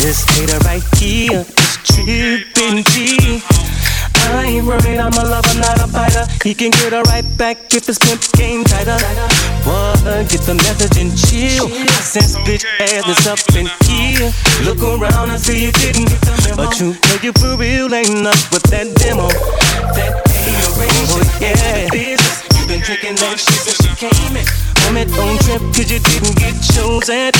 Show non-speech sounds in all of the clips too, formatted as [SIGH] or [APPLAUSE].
This hater right here is tripping G. I ain't worried, I'm a lover, not a fighter. He can get her right back if his pimp game tighter. Boy, get the message and chill. Since bitch ass is up in here. Look around and see you didn't. But you know you for real ain't up with that demo. That oh, yeah. business. You been you came in. Don't trip cause you didn't get chosen.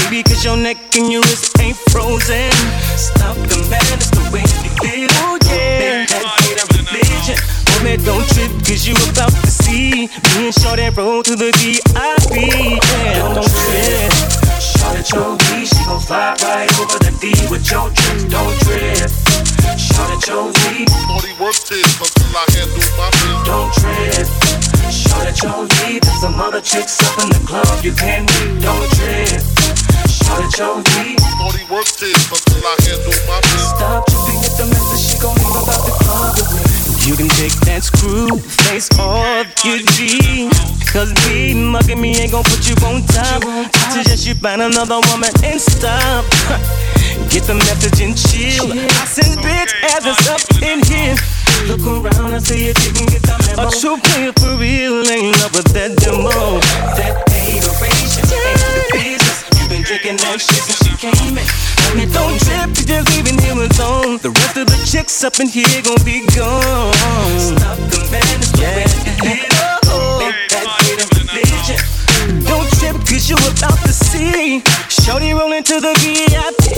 Your neck and your ain't frozen. Stop the madness the way you did. Oh, yeah. Hater religion. Don't trip cause you about to see. Me and Shorty roll to the VIP. Yeah, don't trip. Shorty your V, she gon' fly right over the D with your tricks. Don't trip. Shorty your V. Only work this until I handle my business. Don't trip. Shorty your V. There's some other chicks up in the club you can't meet. Don't trip. Shorty your V. Only work this until I handle my business. Stop tripping, get the message. She gon' leave about the club with me. You can take that screw face off your G. Cause be mugging me ain't gon' put you on top. I suggest you find another woman and stop. [LAUGHS] Get the message and chill. I send bitch asses up in here. Look around and see if you can get the memo. A true player for real ain't up with that demo. That hateration ain't the business. You been drinking that shit since you came in. I mean, don't rest of the chicks up in here gon' be gone. Stop the madness, yeah. Make that hater religion. Don't trip, cause you about to see. Shorty rolling to the VIP.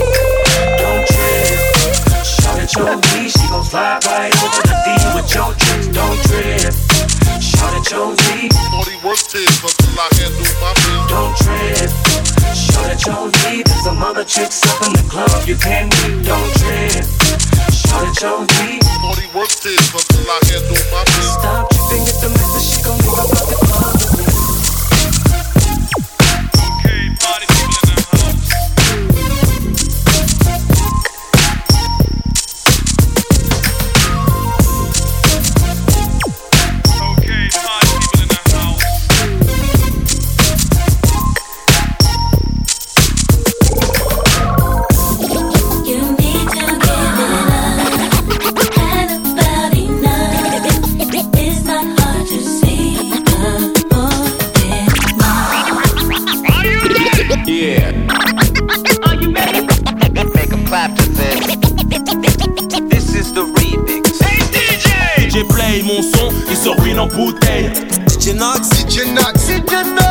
Don't trip. Shorty your V, she gon' slide right over the D with your tricks. Don't trip. Shorty until I my business. Don't trip. Shorty V. There's some other chicks up in the club you can't meet. Don't trip. Shorty V. Only work this until I handle my business. Stop tripping, get the message. She gon' leave about the club en bouteille. DJ Nox, DJ Nox, DJ Nox.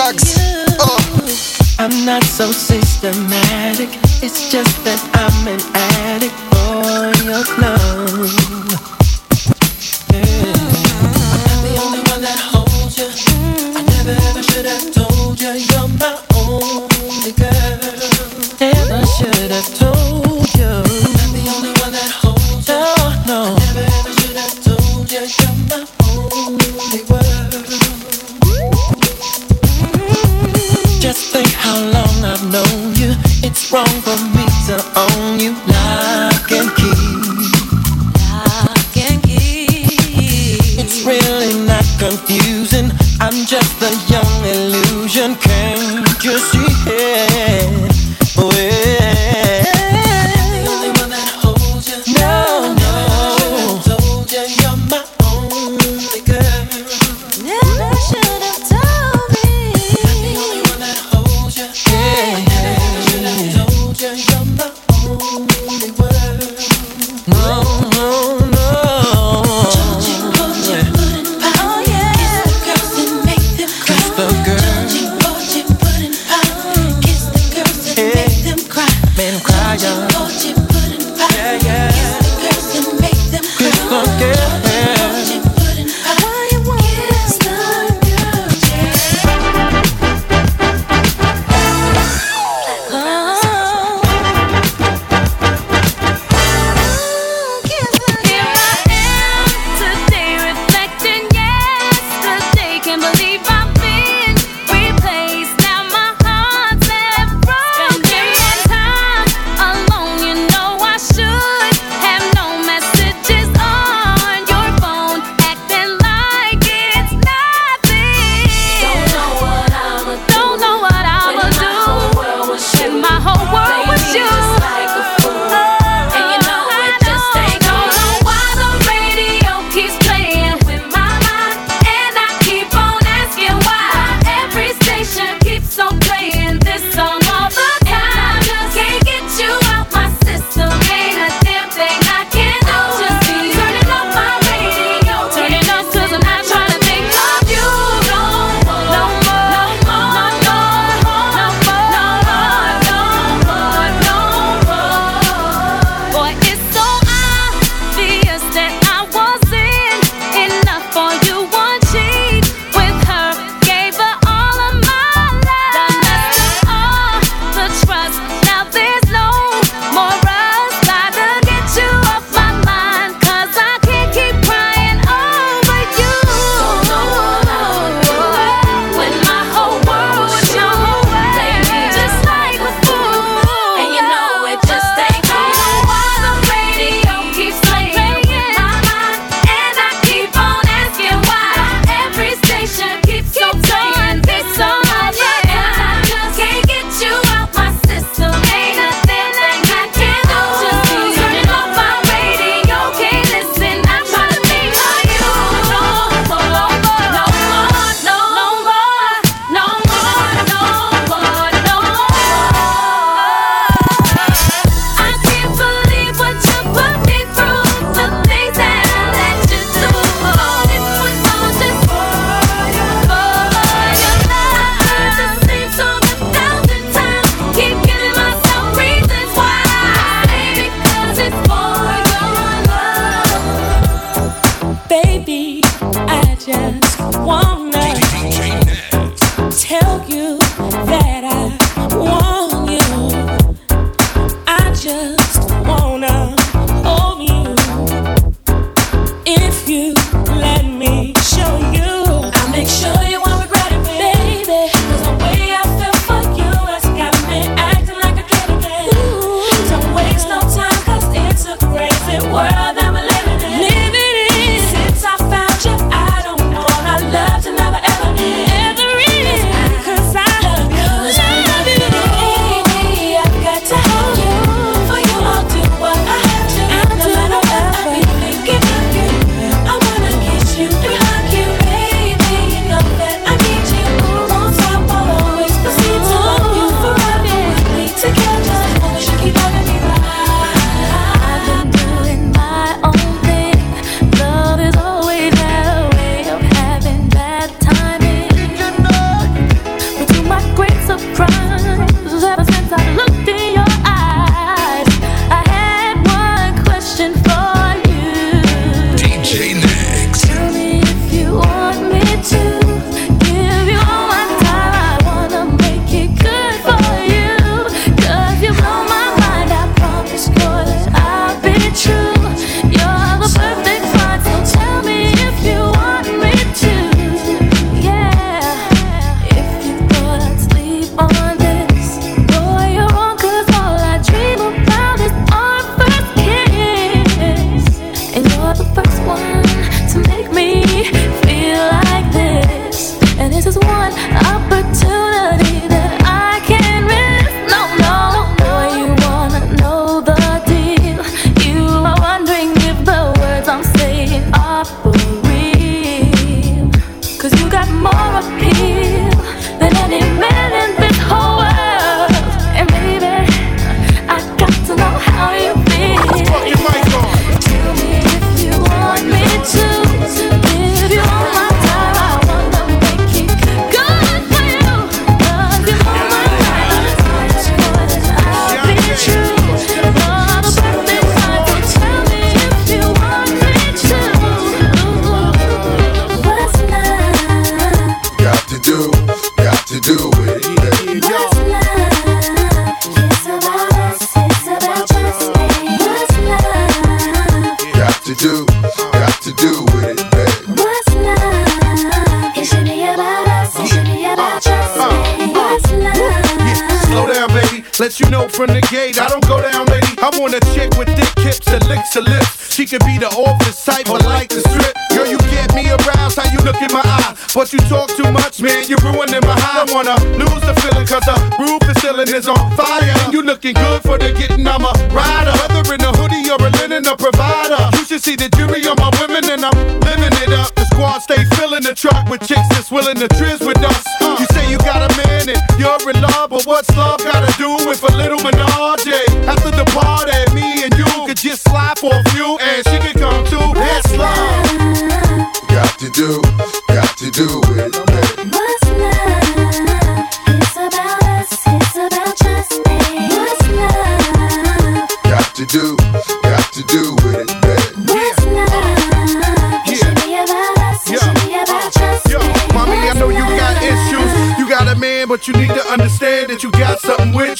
Uh. I'm not so systematic. It's just that I'm an addict for your clothes.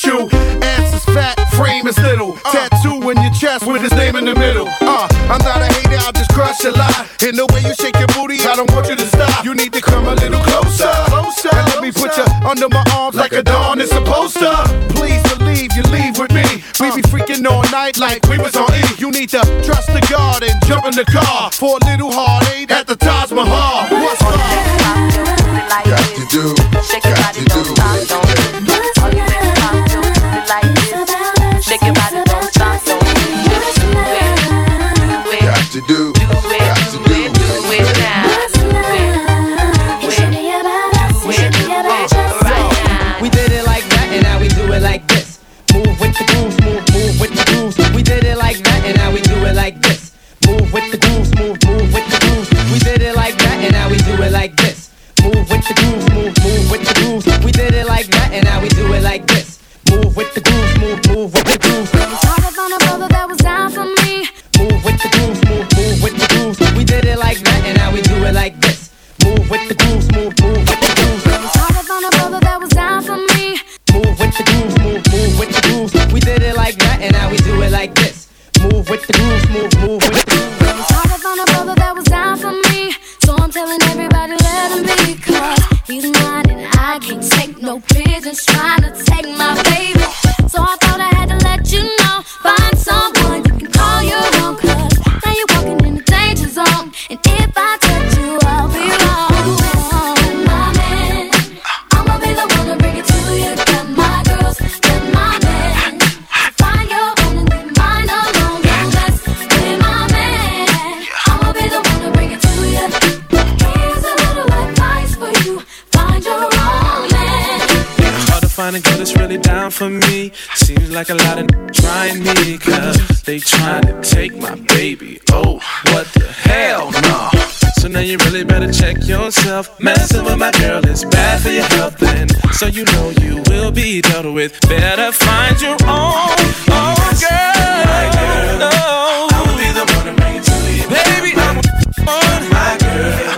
you. Ass is fat, frame is little. Uh. Tattoo in your chest with his name in the middle. Uh, I'm not a hater, I'll just crush a lot. In the way you shake your booty, I don't want you to stop. You need to come a little closer. closer and let me put you under my arms like a dawn is supposed to. Please believe you leave with me. We be uh. freaking all night like we was on E. You need to trust the garden, and jump in the car for a little heartache. finding girl that's really down for me. Seems like a lot of n- trying me, cause they trying to take my baby. Oh, what the hell, no. So now you really better check yourself. Messing with my girl is bad for your health, and so you know you will be dealt with. Better find your own, own girl. My girl. No. I will be the one to bring it to you. Baby, I'm my girl.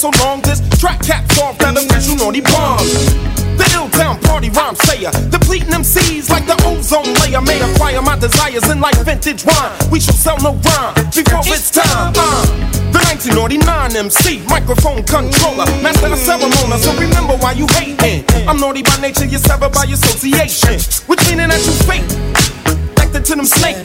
so long this track caps off that original bombs. The ill town party rhyme sayer. Depleting them seeds like the ozone layer. May acquire my desires in like vintage wine. We shall sell no rhyme before it's, time. Uh, the 1999 MC, microphone controller, master of ceremony. So remember why you hating. I'm naughty by nature, you're severed by association. Which meaning that you fake, connected to them snake.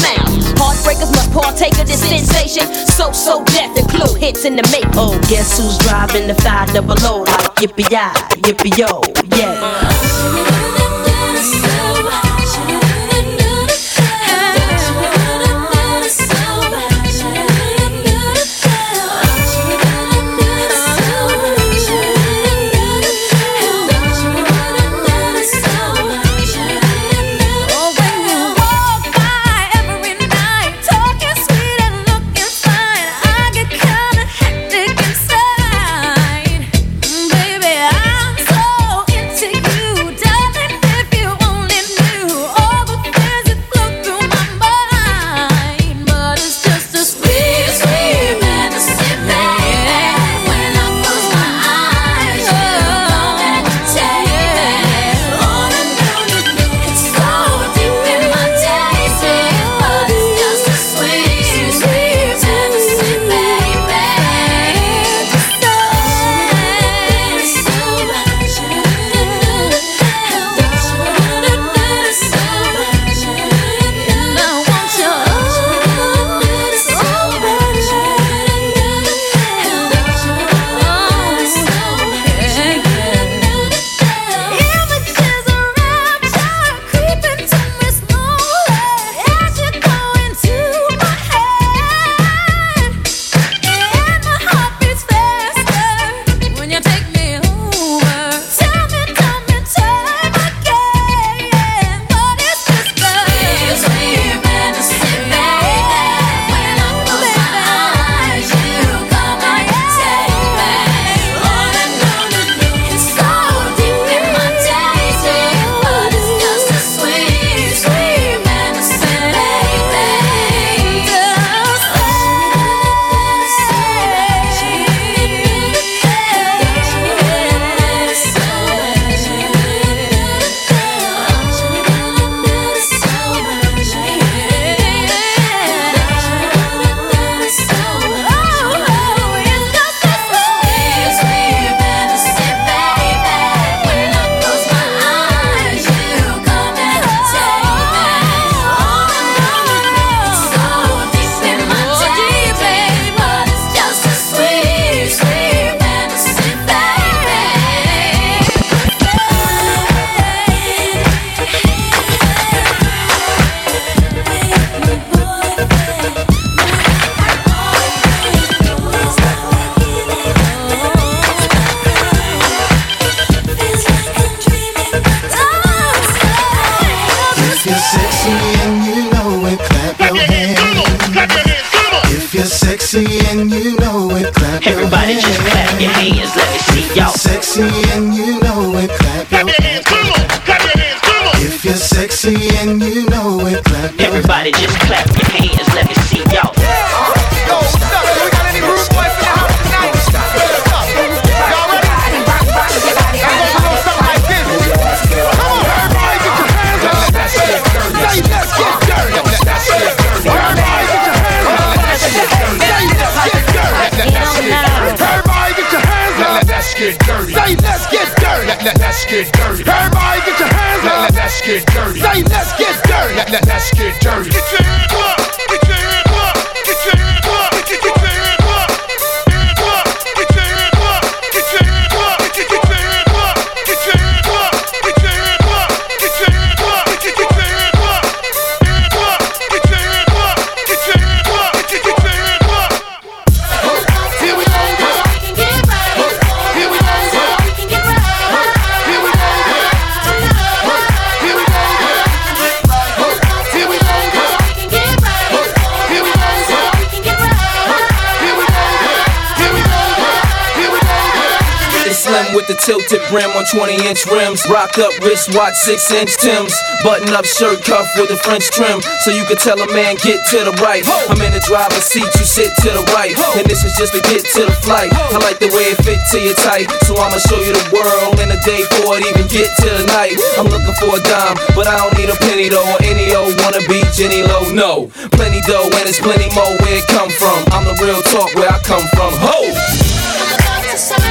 partake of this sensation. So, so death and clue hits in the make. Oh, guess who's driving the five double O like yippee-yi, yippee-yo, yeah. Sexy and you know it, clap Everybody your just clap your hands, let me see y'all. Sexy and you know it, clap your hands. Come on, clap your hands, come on. If you're sexy and you know it, clap your Everybody just clap your hands, let me see y'all. Let's get dirty. Everybody, get your hands up. Let's get dirty. Say, let's get dirty. Let's get dirty. Get your hands up. With the tilted brim on 20 inch rims. Rock up wristwatch, 6 inch Tims. Button up shirt cuff with a French trim. So you can tell a man, get to the right. I'm in the driver's seat, you sit to the right. And this is just to get to the flight. I like the way it fit to your type. So I'ma show you the world in a day for it, even get to the night. I'm looking for a dime, but I don't need a penny though. Or any old wanna be Jenny Low. No, plenty dough, and it's plenty more where it come from. I'm the real talk where I come from. Ho!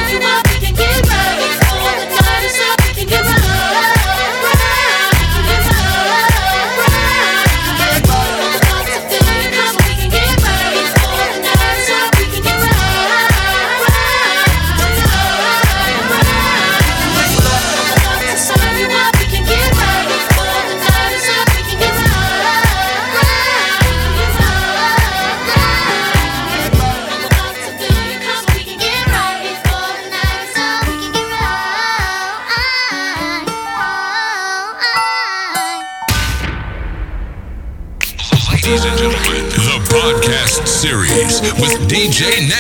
J. Net.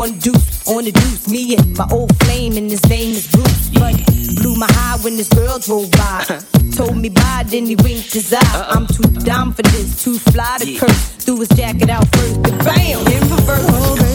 One deuce on the deuce. Me and my old flame, and his name is Bruce. But blew my high when this girl drove by. [LAUGHS] Told me bye, then he winked his eye. I'm too dumb for this, too fly to curse. Threw his jacket out first, but bam, in reverse.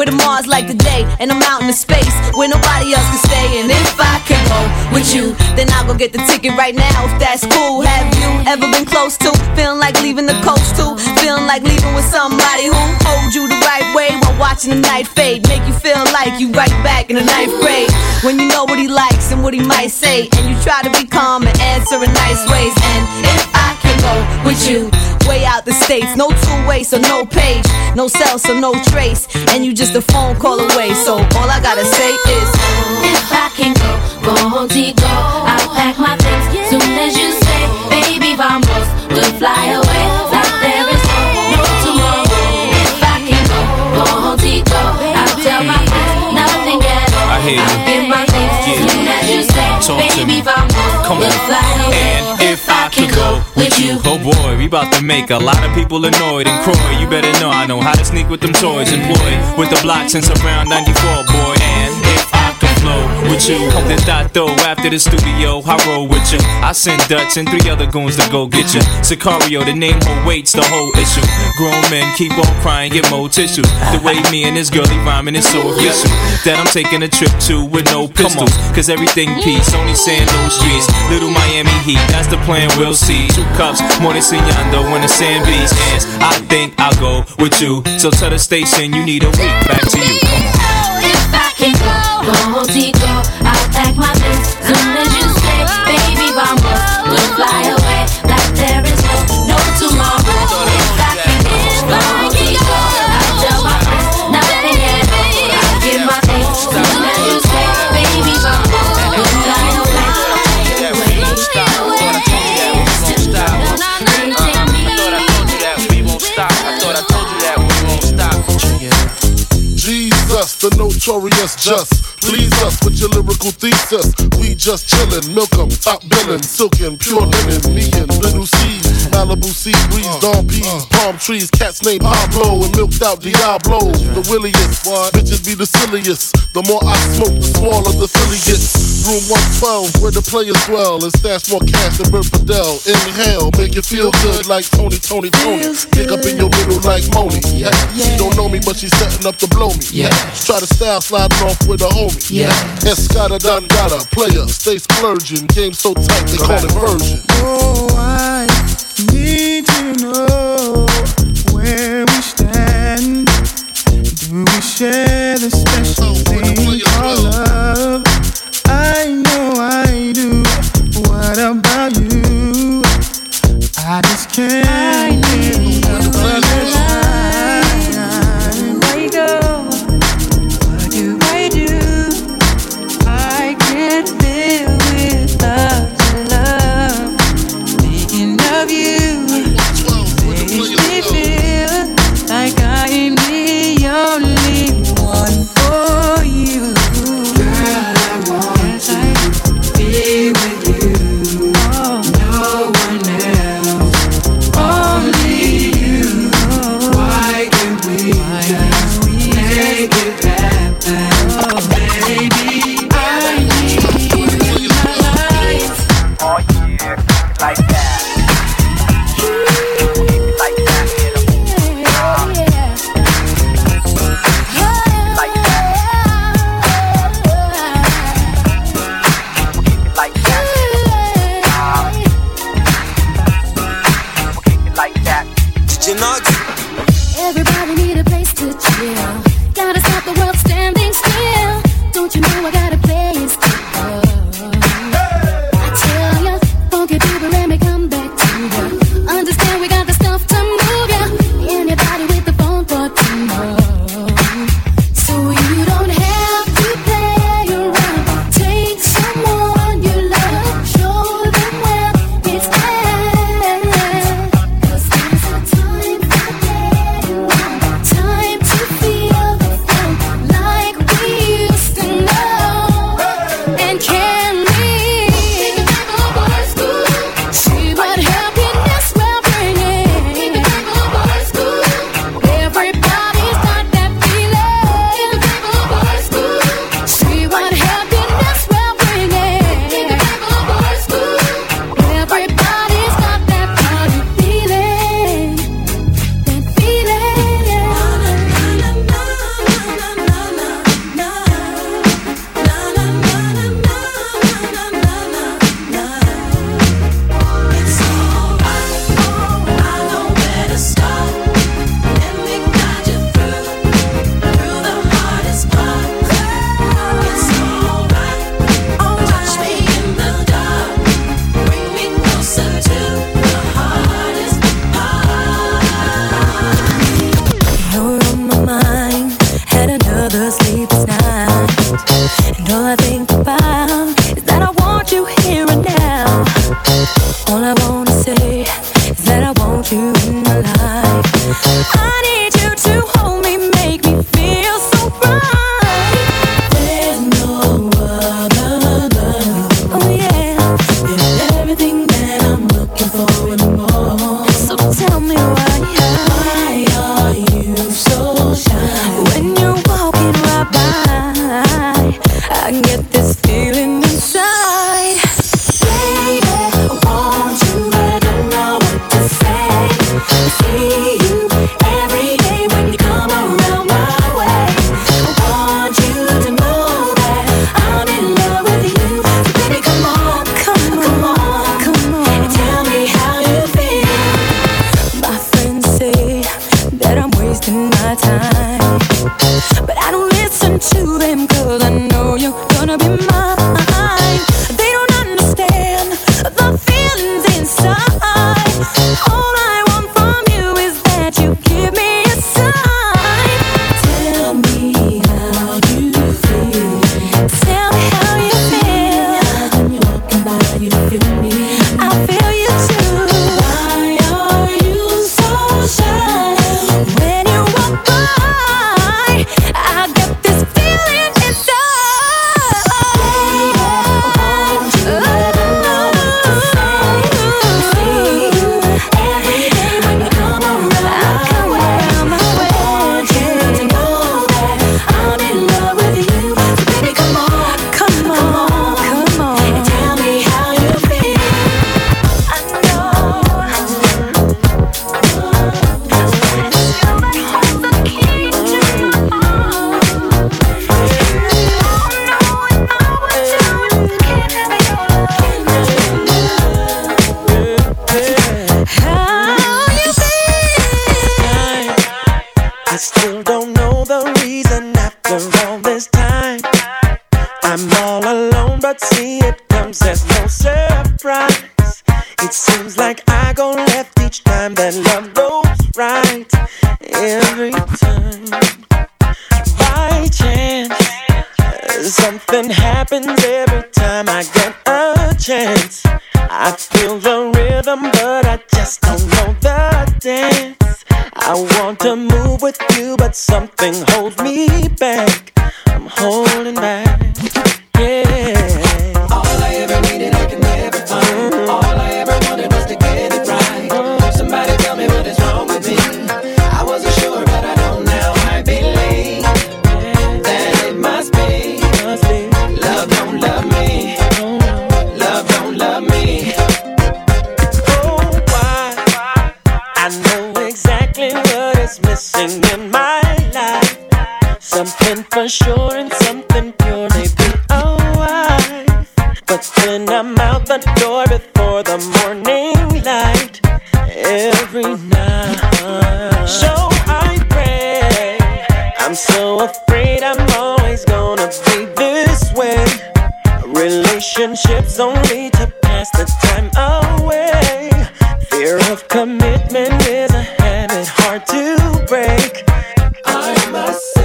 Where the Mars like the day, and I'm out in the space where nobody else can stay. And if I can go with you, then I'll go get the ticket right now. If that's cool, have you ever been close to feeling like leaving the coast too? Feeling like leaving with somebody who hold you the right way while watching the night fade, make you feel like you right back in the ninth grade. When you know what he likes and what he might say, and you try to be calm and answer in nice ways. And if I go with you, way out the states, no two way, so no page, no cell, so no trace, and you just a phone call away. So all I gotta say is, If I can go, go Montego, I'll pack my things soon as you say, baby, vamos, we'll fly away. Like there is no, no tomorrow. If I can go, go Montego, I'll tell my friends nothing at all. I hear you. I'll give my things soon as you say, Talk to me. baby, vamos, Come we'll on. fly away. And with you, oh boy, we about to make a lot of people annoyed. And Croy, you better know I know how to sneak with them toys. Employed with the blocks since around 94, boy. And if I could flow with you, then I throw after the studio, I roll with you. I send Dutch and three other goons to go get you. Sicario, the name awaits the whole issue. Grown men keep on crying, get more tissues. The way me and this girlie rhyming is so official that I'm taking a trip to with no pistols. Cause everything peace, only sand, no streets. Little Miami Heat, that's the plan, we'll see. Two cups, more than Signando when the sand beats. I think I'll go with you. So tell the station you need a week. Back to you. Can go, go Montego, I'll pack my things soon as you say, baby, vamos, we'll fly away. Notorious just. Please us with your lyrical thesis. We just chillin', milk 'em, top billin', silkin', pure linen. Me and Lil' Cease, Malibu sea breeze, uh, dawn peas, uh, palm trees, cats named Pablo and milked out Diablo. The williest, what? bitches be the silliest. The more I smoke, the smaller the filly gets. Room 112, where the players dwell and stash more cash than Bert Fidel. Inhale, make you feel good like Tony, Tony, Tony. Pick up in your middle like Monie. Yeah. yeah. She don't know me, but she's setting up to blow me. Yeah. Try to style sliding off with a homie. Yeah. Escada Dangada, player, stay splurging. Game so tight, they call it version. Oh, I Need to know where we stand. Do we share the special? I know I do. What about you? I just can't. Is a habit hard to break. I must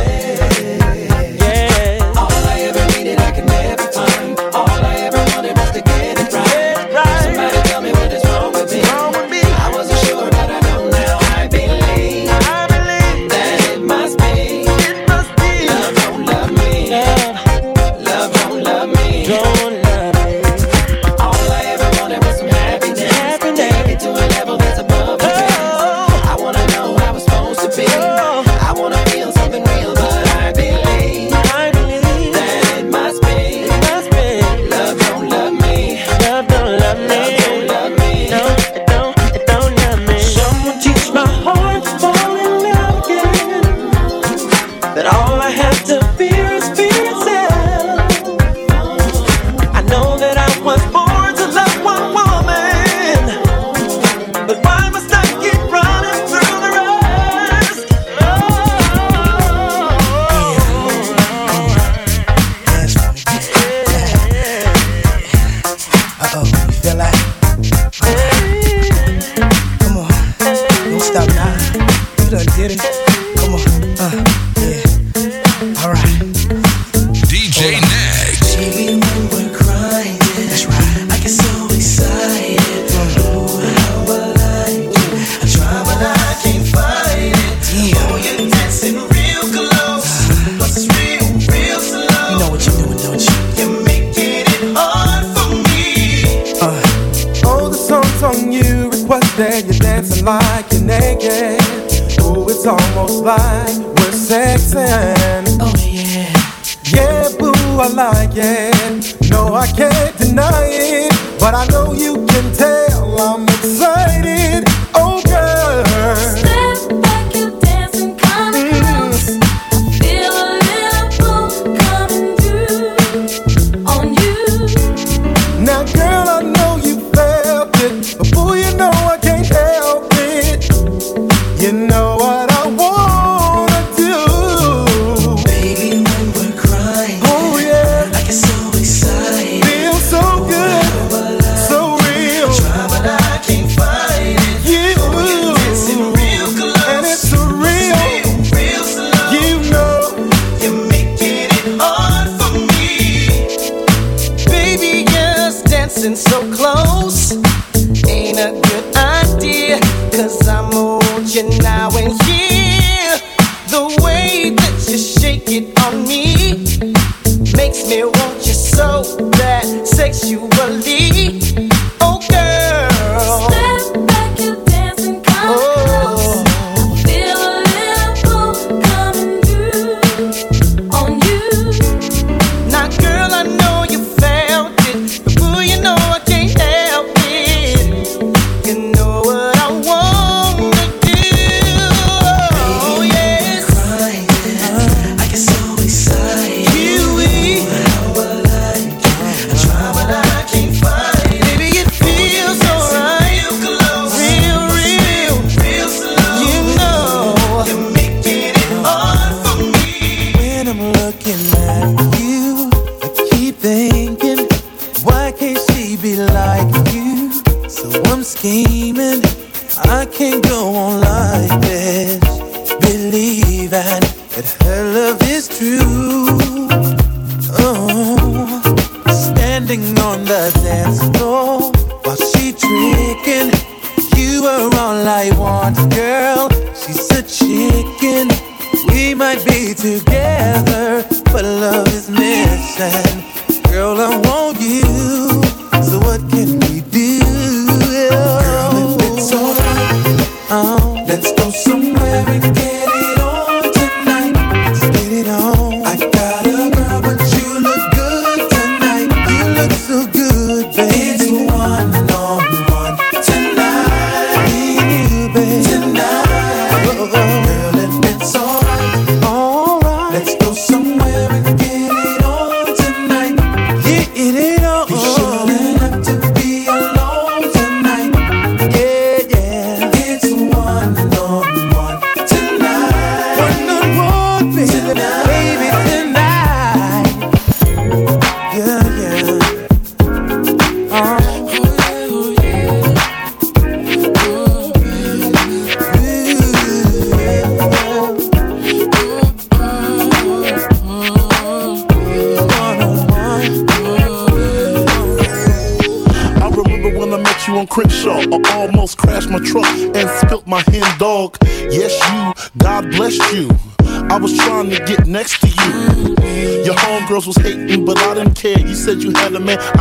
standing on the dance floor while she tricking. You were all I want, girl. She's a chicken. We might be together, but love is missing. Girl, I want you.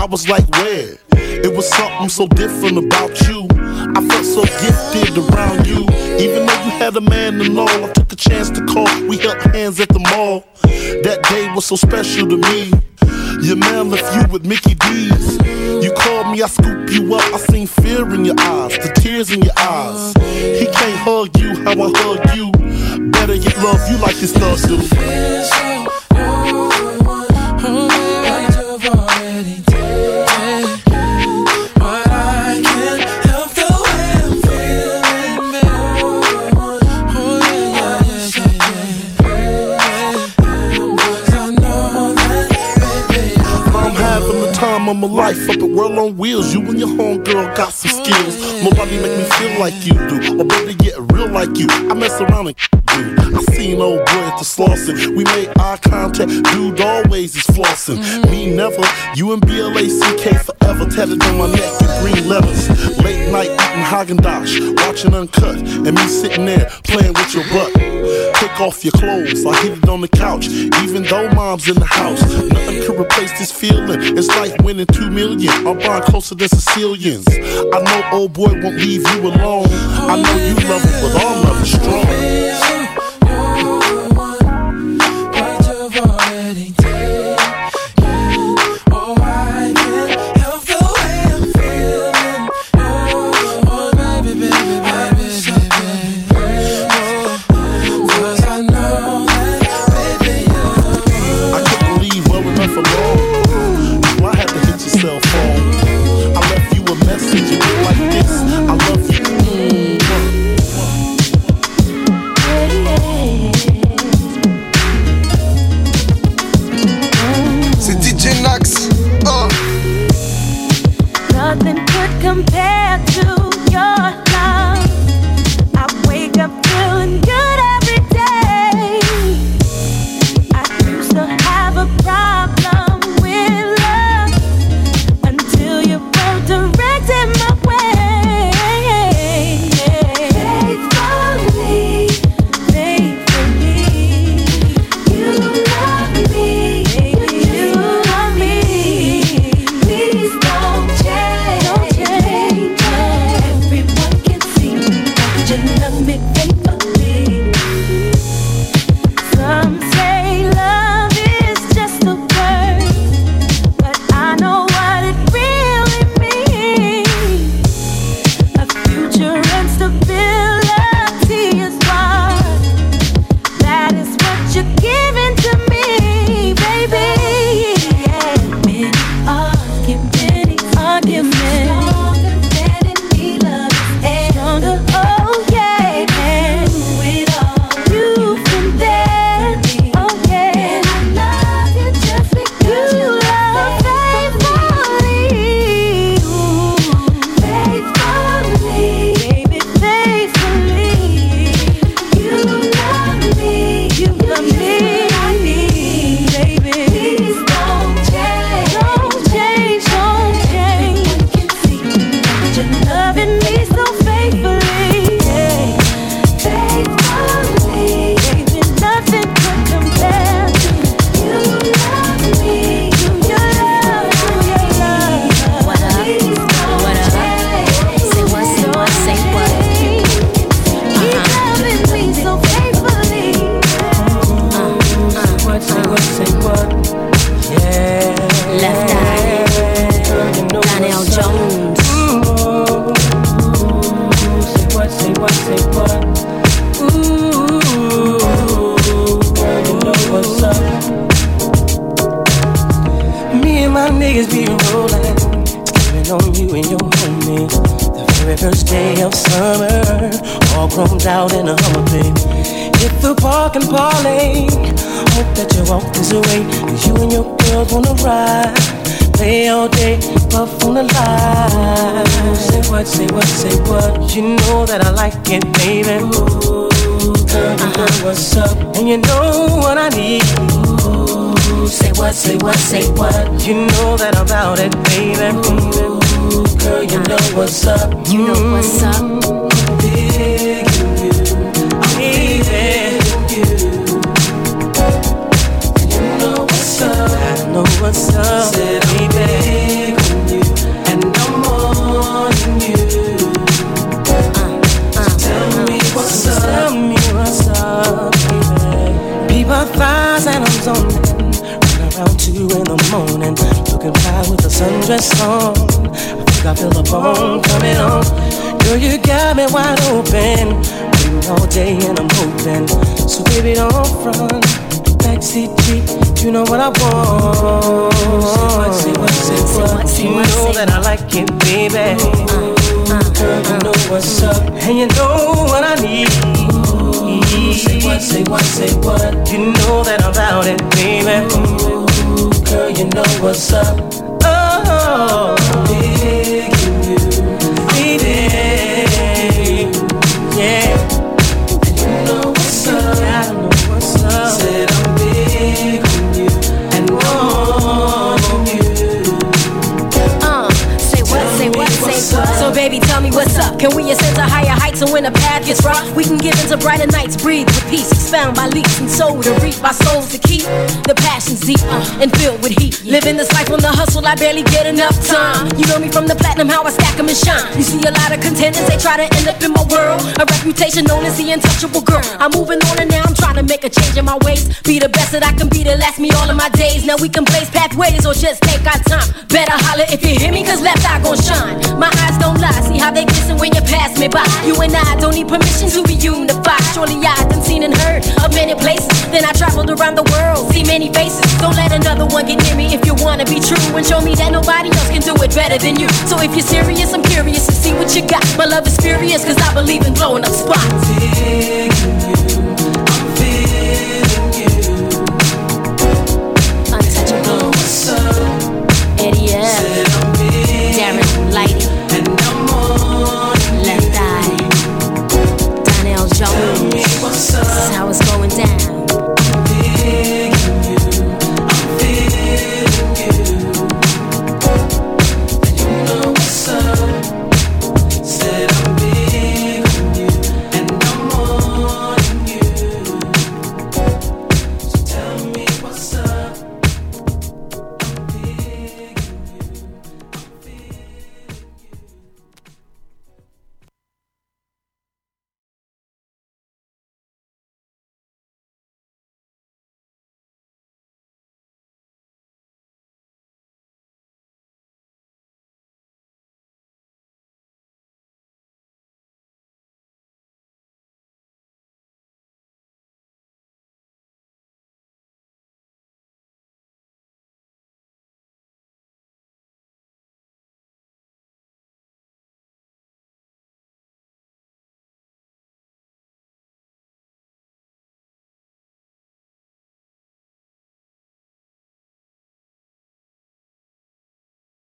I was like, where? It was something so different about you. I felt so gifted around you. Even though you had a man and all, I took a chance to call. We held hands at the mall. That day was so special to me. My life up at World on Wheels. You and your homegirl got some skills. Nobody make me feel like you do, or better get real like you. I mess around and dude. I seen old boy at the Slauson. We made eye contact, dude always is flossing. Mm-hmm. Me never, you and BLACK forever tatted on my neck in green letters. Late night eating Haagen Dazs, watching Uncut, and me sitting there playing with your butt. Take off your clothes, I hit it on the couch, even though mom's in the house. Nothing could replace this feeling. It's like winning two million. I'm bond closer than Sicilians. I know old boy won't leave you alone. I know you love him, but our love is strong. Grown out in a Hummer, baby. Hit the park and parlay. Hope that you walk this away, 'cause you and your girls wanna ride. Play all day, puff on the line. Say what, say what, say what. You know that I like it, baby. Ooh, girl, you know what's up, and you know what I need. Ooh, say what, say what, say what. You know that I'm about it, baby. Ooh, girl, you know what's up. You know what's up. Mm. What's up, baby. And I'm on you. Tell me what's up. Tell me what's up, baby. People I'm zoning. Around two in the morning. Looking with the sundress on. I think I feel a bone coming on. Girl, you got me wide open. Waiting all day and I'm hoping. So baby, don't front. Backseat Jeep, you know what I want. Say what, say what, say what. You know that I like it, baby. Girl, you know what's up, and you know what I need. Say what, say what, say what. You know that I'm about it, baby. Girl, you know what's up. Oh, Can we ascend to higher heights and when the path gets rough, we can give into brighter nights, breathe with peace, expound by leaps and soul to reap, our souls to keep the passions deep uh, and filled with heat. Living this life on the hustle, I barely get enough time. You know me from the platinum, how I stack 'em and shine. You see a lot of contenders, they try to end up in my world. A reputation known as the untouchable girl. I'm moving on and now I'm trying to make a change in my ways. Be the best that I can be to last me all of my days. Now we can blaze pathways or just take our time. Better holler if you hear me, cause Left Eye gon' shine. My eyes don't lie, see how they glisten when you pass me by. You and I don't need permission to be unified. Surely I've been seen and heard of many places. Then I traveled around the world, see many faces. Don't let another one get near me if you wanna be true and show me that nobody else can do it better than you. So if you're serious, I'm curious to see what you got. My love is furious, cause I believe in blowing up spots. This is how it's going down.